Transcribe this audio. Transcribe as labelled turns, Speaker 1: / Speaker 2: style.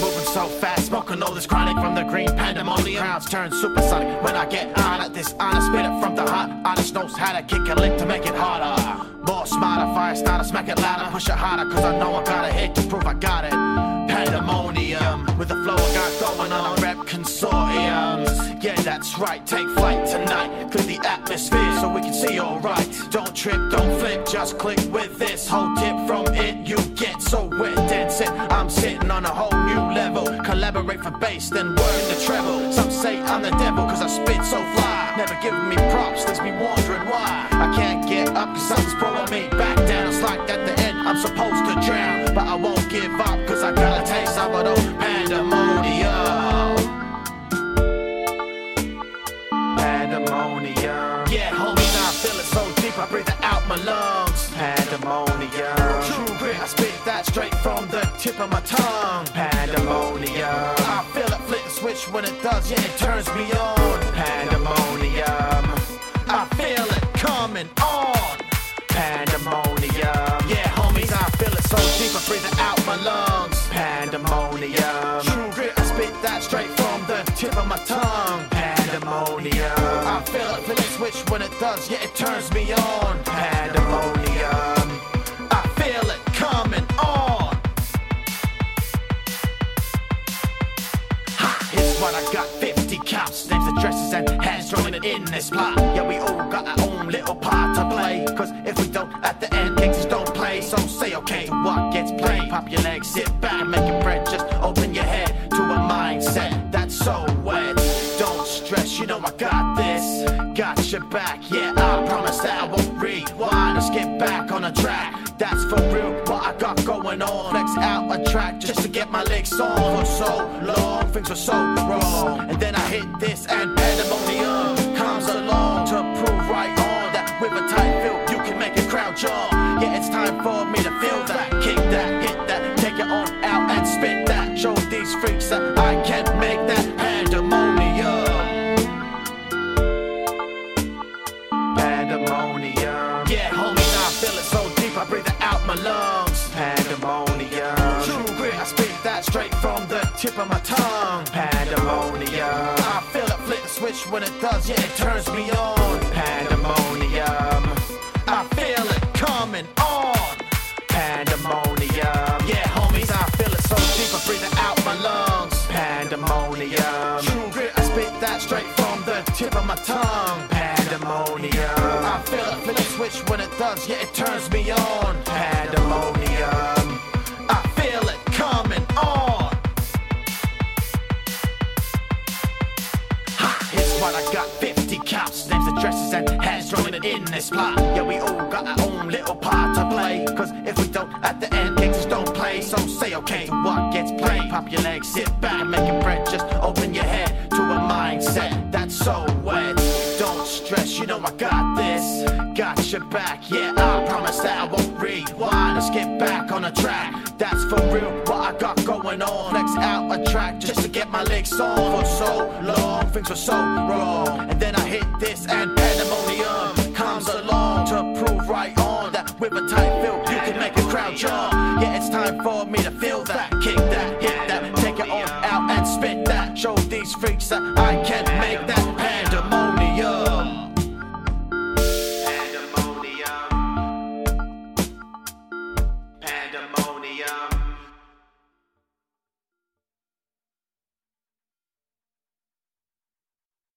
Speaker 1: Moving so fast, smoking all this chronic from the green pandemonium. Crowds turn supersonic when I get on at this honest spit it from the hot. Honest knows how to kick a lick to make it harder. More smarter, fire starter, smack it louder, push it harder, cause I know I got a hit to prove I got it. Pandemonium, with the flow I got going on, rep consortiums. Yeah, that's right, take flight tonight, clear the atmosphere so we can see alright. Don't trip, don't flip, just click with this whole tip from so wet, that's it. I'm sitting on a whole new level. Collaborate for bass, then word the treble. Some say I'm the devil, cause I spit so fly. Never giving me props, leaves me wondering why. I can't get up, cause something's pulling me back down. It's like at the end, I'm supposed to drown. But I won't give up, cause I got a taste of it all. Pandemonium. Pandemonium. Yeah, homie, now I feel it so deep, I breathe it out my lungs. That straight from the tip of my tongue. Pandemonium. I feel it and switch when it does, yeah, it turns me on. Pandemonium. I feel it coming on. Pandemonium. Yeah, homies, I feel it so deep, I breathe it out my lungs. Pandemonium. True grit, I spit that straight from the tip of my tongue. Pandemonium. I feel it and switch when it does, yeah, it turns me on. Pandemonium. What I got 50 counts, names, addresses, and hands rolling in this plot. Yeah, we all got our own little part to play. Cause if we don't, at the end, gangsters don't play. So say okay to what gets played. Pop your legs, sit back, make it bread. Just open your head to a mindset that's so wet. Don't stress, you know I got this. Got your back, yeah, I promise that I won't rewind. Let's get back on the track. That's for real, got going on. Flex out a track just to get my legs on. For so long, things were so wrong. And then I hit this and pandemonium comes along to prove right on that with a tight feel you can make a crowd jump. Yeah, it's time for me to feel that, kick that, hit that, take it on out and spit that. Show these freaks that I can make that pandemonium. Pandemonium. Yeah, homie, now I feel it so deep, I breathe it out my lungs. Tip of my tongue. Pandemonium. I feel it flip the switch when it does, yeah, it turns me on. Pandemonium. I feel it coming on. Pandemonium. Yeah, homies, I feel it so deep, I breathe it out my lungs. Pandemonium. True grit, I spit that straight from the tip of my tongue. Pandemonium. I feel it flip the switch when it does, yeah, it turns me on. Pandemonium. What I got 50 counts, names, addresses, and hands thrown in this plot. Yeah, we all got our own little part to play. Cause if we don't, at the end, gangsters don't play. So say okay to what gets played. Pop your legs, sit back, make it bread. Just open your head to a mindset that's so Got your back, yeah, I promise that I won't rewind. Let's get back on the track. That's for real, what I got going on. Flex out a track just to get my legs on. For so long, things were so wrong. And then I hit this and pandemonium comes along to prove right on that with a tight feel you can make a crowd jump. Yeah, it's time for me to feel that, kick that, hit that, take it on out and spit that. Show these freaks that I can make that